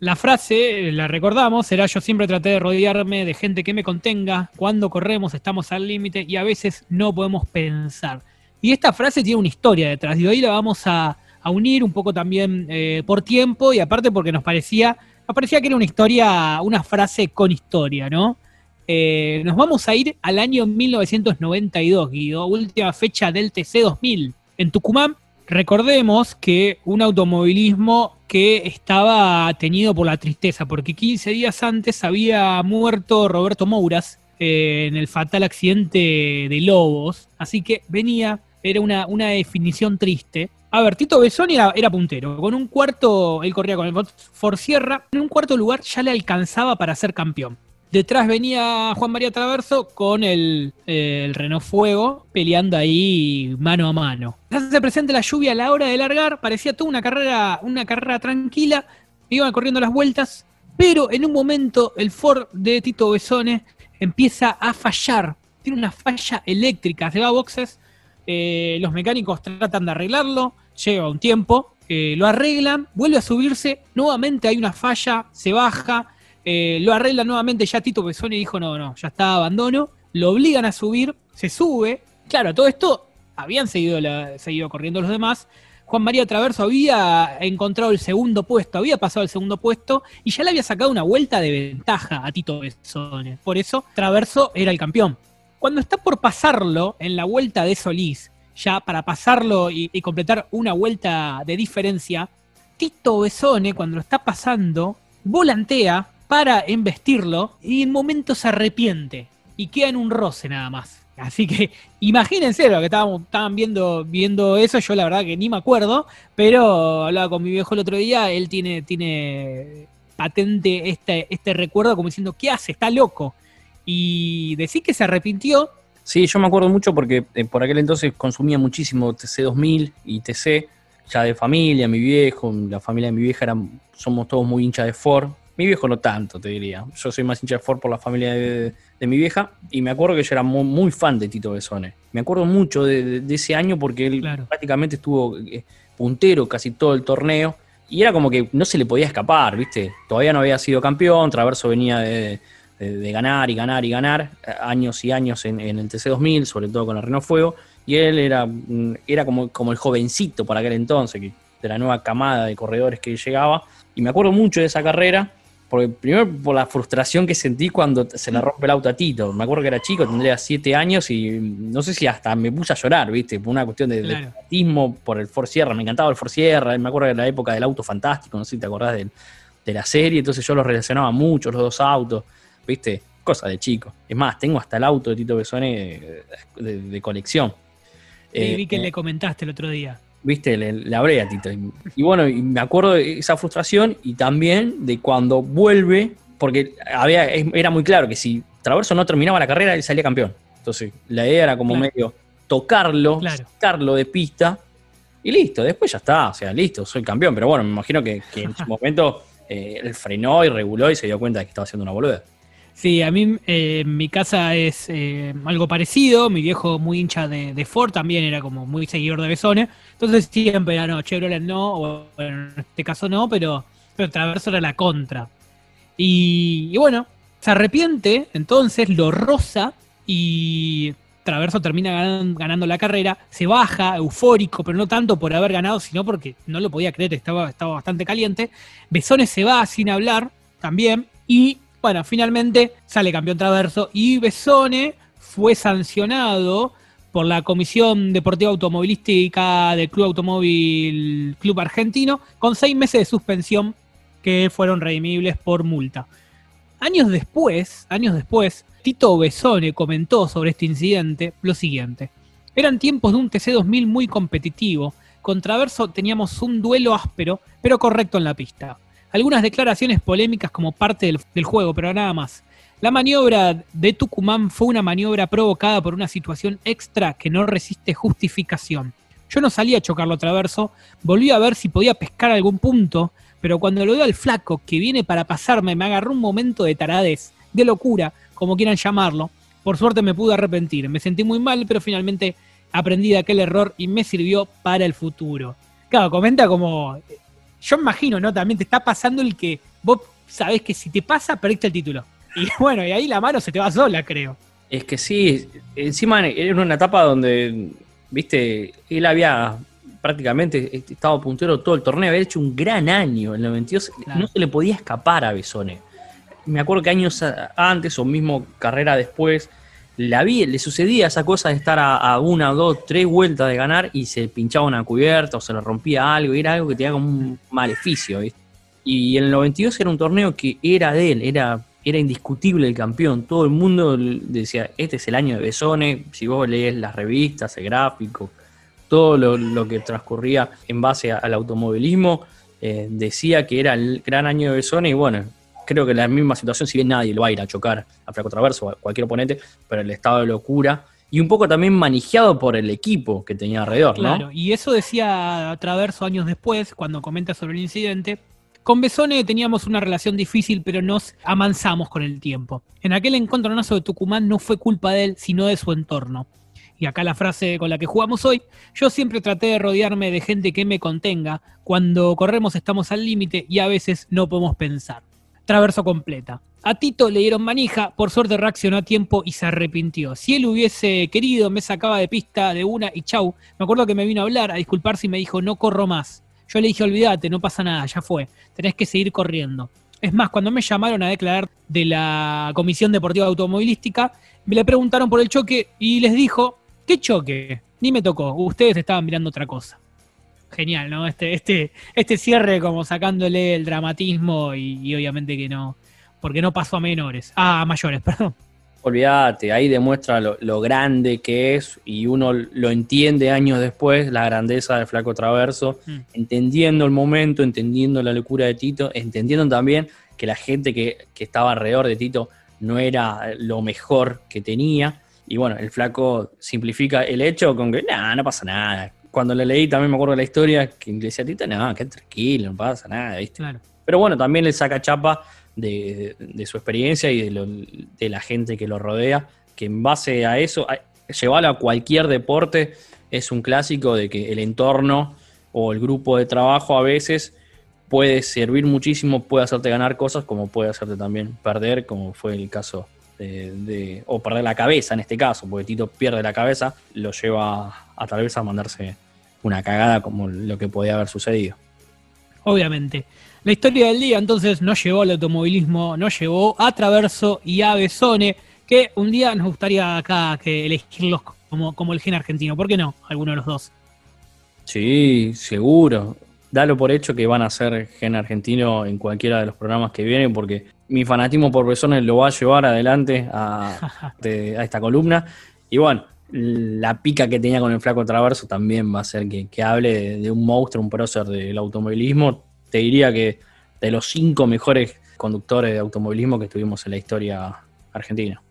La frase, la recordamos, será yo siempre traté de rodearme de gente que me contenga, cuando corremos estamos al límite y a veces no podemos pensar. Y esta frase tiene una historia detrás, y hoy la vamos a, unir un poco también eh, por tiempo y aparte porque nos parecía, nos parecía que era una historia, una frase con historia, ¿no? Eh, nos vamos a ir al año 1992, Guido, última fecha del TC 2000. En Tucumán, recordemos que un automovilismo que estaba tenido por la tristeza, porque 15 días antes había muerto Roberto Mouras eh, en el fatal accidente de Lobos, así que venía era una, una definición triste. A ver, Tito Besoni era, puntero. Con un cuarto, él corría con el Ford Sierra. En un cuarto lugar ya le alcanzaba para ser campeón. Detrás venía Juan María Traverso con el, el, Renault Fuego peleando ahí mano a mano. Se presenta la lluvia a la hora de largar, parecía toda una carrera, una carrera tranquila, iban corriendo las vueltas, pero en un momento el Ford de Tito Besone empieza a fallar, tiene una falla eléctrica, se va a boxes, eh, los mecánicos tratan de arreglarlo, lleva un tiempo, eh, lo arreglan, vuelve a subirse, nuevamente hay una falla, se baja, eh, lo arreglan nuevamente, ya Tito Pesoni dijo, no, no, ya está, abandono, lo obligan a subir, se sube, claro, todo esto habían seguido, seguido corriendo los demás, Juan María Traverso había encontrado el segundo puesto, había pasado el segundo puesto y ya le había sacado una vuelta de ventaja a Tito Besone. Por eso Traverso era el campeón. Cuando está por pasarlo en la vuelta de Solís, ya para pasarlo y, completar una vuelta de diferencia, Tito Besone, cuando lo está pasando, volantea para embestirlo y en momento se arrepiente y queda en un roce nada más. Así que imagínense lo que estaban viendo, viendo eso, yo la verdad que ni me acuerdo, pero hablaba con mi viejo el otro día, él tiene, tiene patente este, este recuerdo como diciendo, ¿qué hace? Está loco y decir que se arrepintió. Sí, yo me acuerdo mucho porque eh, por aquel entonces consumía muchísimo TC2000 y TC, ya de familia, mi viejo, la familia de mi vieja eran, somos todos muy hinchas de Ford. Mi viejo no tanto, te diría. Yo soy más hincha de Ford por la familia de, mi vieja y me acuerdo que yo era muy, fan de Tito Besone. Me acuerdo mucho de, ese año porque él prácticamente estuvo eh, puntero casi todo el torneo y era como que no se le podía escapar, ¿viste? Todavía no había sido campeón, Traverso venía de, de, ganar y ganar y ganar, eh, años y años en, el TC2000, sobre todo con el Renault Fuego, y él era, mm, era como, como el jovencito para aquel entonces, de la nueva camada de corredores que llegaba, y me acuerdo mucho de esa carrera, porque primero por la frustración que sentí cuando se le rompe el auto a Tito. Me acuerdo que era chico, tendría siete años y no sé si hasta me puse a llorar, ¿viste? Por una cuestión de, claro. por el Ford Sierra. Me encantaba el Ford Sierra. Me acuerdo de la época del auto fantástico, no sé si te acordás de, de la serie. Entonces yo los relacionaba mucho, los dos autos. ¿viste? Cosa de chico. Es más, tengo hasta el auto de Tito Besone de, colección. Sí, vi que eh, le comentaste el otro día. Viste, le, hablé a Tito. Y, bueno, y me acuerdo de esa frustración y también de cuando vuelve, porque había, era muy claro que si Traverso no terminaba la carrera, él salía campeón. Entonces, la idea era como medio tocarlo, sacarlo de pista y listo, después ya está, o sea, listo, soy campeón. Pero bueno, me imagino que, en su momento eh, él frenó y reguló y se dio cuenta de que estaba haciendo una boluda. Sí, a mí eh, mi casa es eh, algo parecido. Mi viejo muy hincha de, Ford también era como muy seguidor de Besone. Entonces siempre era no, Chevrolet no, o en este caso no, pero, pero Traverso era la contra. Y, bueno, se arrepiente, entonces lo roza y Traverso termina ganando, la carrera, se baja, eufórico, pero no tanto por haber ganado, sino porque no lo podía creer, estaba, estaba bastante caliente. Besone se va sin hablar también y bueno, finalmente sale campeón traverso y Besone fue sancionado por la Comisión Deportiva Automovilística del Club Automóvil Club Argentino con seis meses de suspensión que fueron redimibles por multa. Años después, años después, Tito Besone comentó sobre este incidente lo siguiente. Eran tiempos de un TC2000 muy competitivo. Con Traverso teníamos un duelo áspero, pero correcto en la pista algunas declaraciones polémicas como parte del, juego, pero nada más. La maniobra de Tucumán fue una maniobra provocada por una situación extra que no resiste justificación. Yo no salí a chocarlo traverso, volví a ver si podía pescar algún punto, pero cuando lo veo al flaco que viene para pasarme, me agarró un momento de taradez, de locura, como quieran llamarlo. Por suerte me pude arrepentir, me sentí muy mal, pero finalmente aprendí de aquel error y me sirvió para el futuro. Claro, comenta como yo imagino, ¿no? También te está pasando el que vos sabés que si te pasa, perdiste el título. Y bueno, y ahí la mano se te va sola, creo. Es que sí, encima era una etapa donde, viste, él había prácticamente estado puntero todo el torneo, había hecho un gran año en el 92, no se le podía escapar a Besone. Me acuerdo que años antes o mismo carrera después, la vi, le sucedía esa cosa de estar a, una, dos, tres vueltas de ganar y se pinchaba una cubierta o se le rompía algo, y era algo que tenía como un maleficio. ¿viste? Y el 92 era un torneo que era de él, era era indiscutible el campeón. Todo el mundo decía, este es el año de Besone. Si vos lees las revistas, el gráfico, todo lo, que transcurría en base al automovilismo, eh, decía que era el gran año de Besone. Y bueno, creo que la misma situación, si bien nadie lo va a ir a chocar a Flaco Traverso o a cualquier oponente, pero el estado de locura. Y un poco también manejado por el equipo que tenía alrededor, claro, y eso decía Traverso años después, cuando comenta sobre el incidente, con Besone teníamos una relación difícil, pero nos amansamos con el tiempo. En aquel encontronazo de Tucumán no fue culpa de él, sino de su entorno. Y acá la frase con la que jugamos hoy, yo siempre traté de rodearme de gente que me contenga, cuando corremos estamos al límite y a veces no podemos pensar. Traverso completa. A Tito le dieron manija, por suerte reaccionó a tiempo y se arrepintió. Si él hubiese querido, me sacaba de pista de una y chau. Me acuerdo que me vino a hablar, a disculparse y me dijo, no corro más. Yo le dije, olvídate, no pasa nada, ya fue, tenés que seguir corriendo. Es más, cuando me llamaron a declarar de la Comisión Deportiva Automovilística, me le preguntaron por el choque y les dijo, ¿qué choque? Ni me tocó, ustedes estaban mirando otra cosa. Genial, ¿no? Este, este, este cierre como sacándole el dramatismo y, y obviamente que no, porque no pasó a menores, ah, a mayores, perdón. Olvídate, ahí demuestra lo, grande que es y uno lo entiende años después, la grandeza del flaco traverso, mm. entendiendo el momento, entendiendo la locura de Tito, entendiendo también que la gente que, estaba alrededor de Tito no era lo mejor que tenía. Y bueno, el flaco simplifica el hecho con que, nada, no pasa nada. Cuando le leí también me acuerdo de la historia que decía a Tito, no, que tranquilo, no pasa nada, ¿viste? Pero bueno, también le saca chapa de, su experiencia y de, la gente que lo rodea, que en base a eso, llevarlo a cualquier deporte es un clásico de que el entorno o el grupo de trabajo a veces puede servir muchísimo, puede hacerte ganar cosas, como puede hacerte también perder, como fue el caso de, o perder la cabeza en este caso, porque Tito pierde la cabeza, lo lleva a tal vez a mandarse una cagada como lo que podía haber sucedido. Obviamente. La historia del día entonces nos llevó al automovilismo, nos llevó a Traverso y a Besone, que un día nos gustaría acá que elegirlos como, como el gen argentino. ¿Por qué no? Alguno de los dos. Sí, seguro. Dalo por hecho que van a ser gen argentino en cualquiera de los programas que vienen, porque mi fanatismo por Besone lo va a llevar adelante a, esta columna. Y bueno, la pica que tenía con el flaco Traverso también va a ser que, hable de, de, un monstruo, un prócer del automovilismo te diría que de los cinco mejores conductores de automovilismo que tuvimos en la historia argentina.